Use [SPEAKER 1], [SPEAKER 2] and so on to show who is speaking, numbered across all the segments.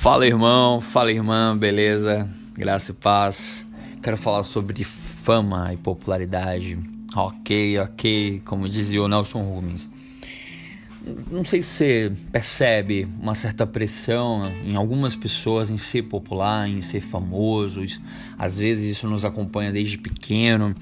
[SPEAKER 1] Fala irmão, fala irmã, beleza? Graça e paz. Quero falar sobre fama e popularidade. Ok, ok, como dizia o Nelson Rubens. Não sei se você percebe uma certa pressão em algumas pessoas em ser popular, em ser famoso. Às vezes isso nos acompanha desde pequeno.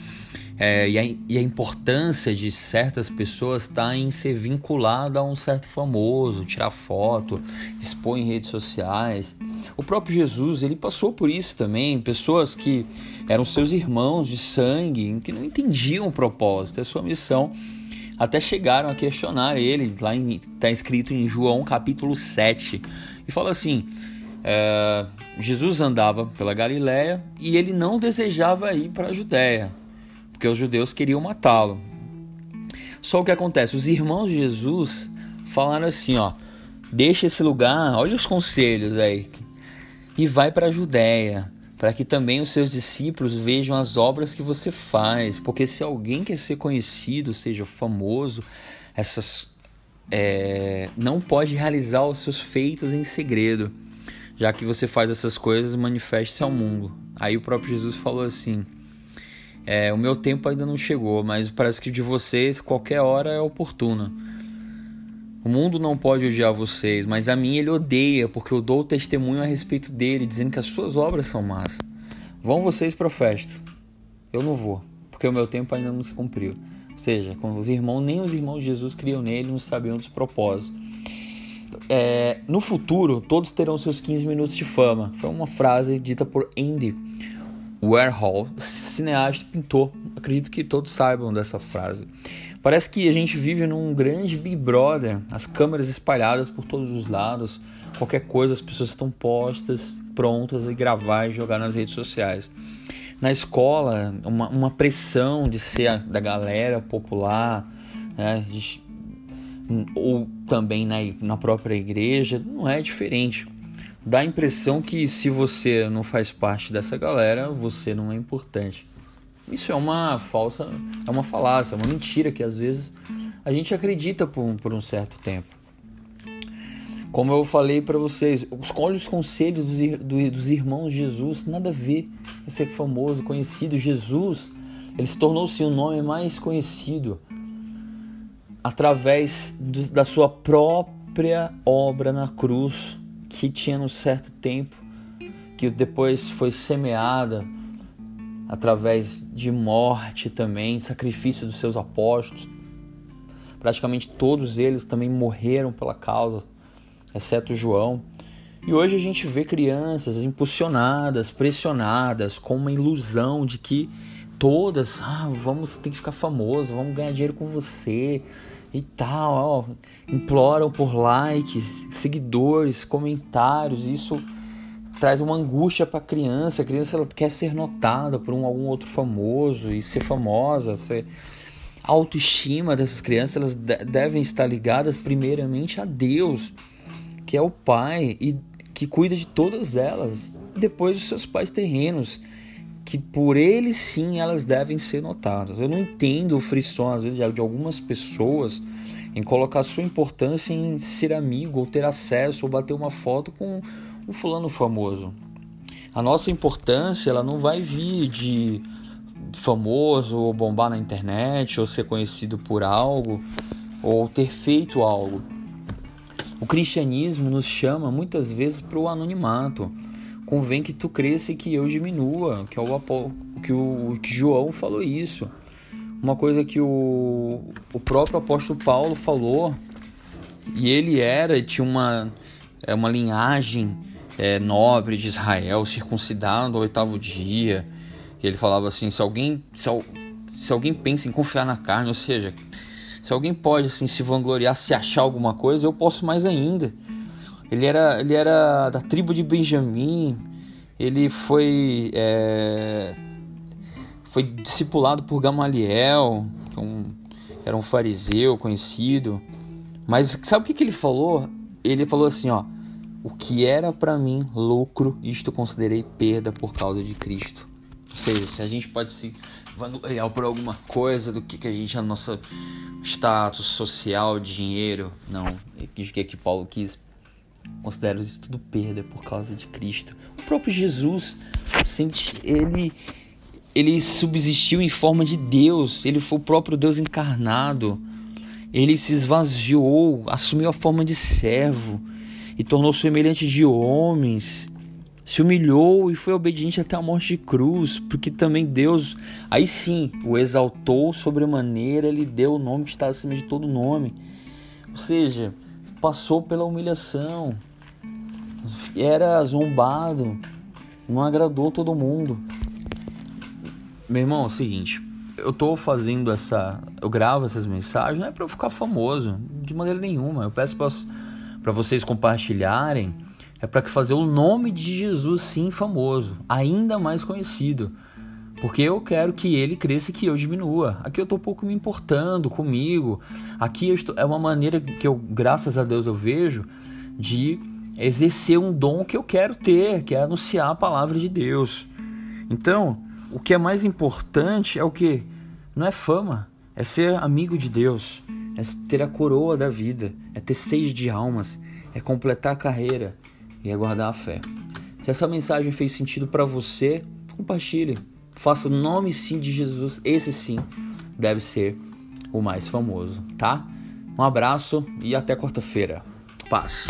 [SPEAKER 1] É, e, a, e, a, importância de certas pessoas está em ser vinculado a um certo famoso, tirar foto, expor em redes sociais. O próprio Jesus, ele passou por isso também, pessoas que eram seus irmãos de sangue, que não entendiam o propósito, a sua missão, até chegaram a questionar ele, lá está escrito em João capítulo 7, e fala assim, é, Jesus andava pela Galiléia e ele não desejava ir para a Judéia, porque os judeus queriam matá-lo. Só o que acontece, os irmãos de Jesus falaram assim, ó, deixa esse lugar, olha os conselhos aí, e vai para a Judéia, para que também os seus discípulos vejam as obras que você faz, porque se alguém quer ser conhecido, seja famoso, essas é, não pode realizar os seus feitos em segredo, já que você faz essas coisas, manifeste-se ao mundo. Aí o próprio Jesus falou assim: é, o meu tempo ainda não chegou, mas parece que de vocês qualquer hora é oportuna. O mundo não pode odiar vocês, mas a mim ele odeia, porque eu dou testemunho a respeito dele, dizendo que as suas obras são más. Vão vocês para a festa. Eu não vou, porque o meu tempo ainda não se cumpriu. Ou seja, com os irmãos, nem os irmãos de Jesus criam nele, não sabiam dos propósitos. É, no futuro, todos terão seus 15 minutos de fama. Foi uma frase dita por Andy Warhol, cineasta e pintor. Acredito que todos saibam dessa frase. Parece que a gente vive num grande Big Brother, as câmeras espalhadas por todos os lados, qualquer coisa as pessoas estão postas, prontas a gravar e jogar nas redes sociais. Na escola, uma, uma pressão de ser a, da galera popular, né? ou também na, na própria igreja, não é diferente dá a impressão que se você não faz parte dessa galera, você não é importante. Isso é uma falsa, é uma falácia, é uma mentira que às vezes a gente acredita por, por um certo tempo. Como eu falei para vocês, escolhe os conselhos dos, dos irmãos de Jesus, nada a ver com ser famoso, conhecido. Jesus, ele se tornou-se o nome mais conhecido através do, da sua própria obra na cruz que tinha um certo tempo, que depois foi semeada através de morte também, sacrifício dos seus apóstolos. Praticamente todos eles também morreram pela causa, exceto João. E hoje a gente vê crianças impulsionadas, pressionadas, com uma ilusão de que todas, ah, vamos ter que ficar famoso, vamos ganhar dinheiro com você, e tal, ó, imploram por likes, seguidores, comentários. Isso traz uma angústia para a criança. A criança quer ser notada por um, algum outro famoso e ser famosa, ser a autoestima dessas crianças elas devem estar ligadas primeiramente a Deus, que é o Pai e que cuida de todas elas, depois os seus pais terrenos que por ele sim elas devem ser notadas. Eu não entendo o frisson, às vezes, de algumas pessoas em colocar sua importância em ser amigo, ou ter acesso, ou bater uma foto com um fulano famoso. A nossa importância ela não vai vir de famoso, ou bombar na internet, ou ser conhecido por algo, ou ter feito algo. O cristianismo nos chama muitas vezes para o anonimato convém que tu cresça e que eu diminua, que, é o, que, o, que João falou isso. Uma coisa que o, o próprio apóstolo Paulo falou, e ele era, tinha uma, é, uma linhagem é, nobre de Israel, circuncidado no oitavo dia. E ele falava assim: se alguém, se, se alguém pensa em confiar na carne, ou seja, se alguém pode assim se vangloriar, se achar alguma coisa, eu posso mais ainda. Ele era, ele era da tribo de Benjamim. Ele foi é, foi discipulado por Gamaliel, que é um, era um fariseu conhecido. Mas sabe o que, que ele falou? Ele falou assim, ó: o que era para mim lucro, isto considerei perda por causa de Cristo. Ou seja, se a gente pode se vangloriar por alguma coisa do que, que a gente, a nossa status social, dinheiro, não, o que, que Paulo quis considero isso tudo perda por causa de Cristo. O próprio Jesus, sente, ele, ele subsistiu em forma de Deus, ele foi o próprio Deus encarnado. Ele se esvaziou, assumiu a forma de servo e tornou-se semelhante de homens. Se humilhou e foi obediente até a morte de cruz, porque também Deus, aí sim, o exaltou sobremaneira, lhe deu o nome que está acima de todo nome. Ou seja, passou pela humilhação, era zombado, não agradou todo mundo. Meu irmão, é o seguinte, eu tô fazendo essa, eu gravo essas mensagens não é para eu ficar famoso, de maneira nenhuma. Eu peço para vocês compartilharem, é para que fazer o nome de Jesus sim famoso, ainda mais conhecido. Porque eu quero que ele cresça e que eu diminua. Aqui eu estou pouco me importando comigo. Aqui estou, é uma maneira que eu, graças a Deus, eu vejo de exercer um dom que eu quero ter, que é anunciar a palavra de Deus. Então, o que é mais importante é o que? Não é fama, é ser amigo de Deus, é ter a coroa da vida, é ter sede de almas, é completar a carreira e é guardar a fé. Se essa mensagem fez sentido para você, compartilhe. Faça o nome sim de Jesus, esse sim deve ser o mais famoso, tá? Um abraço e até quarta-feira. Paz.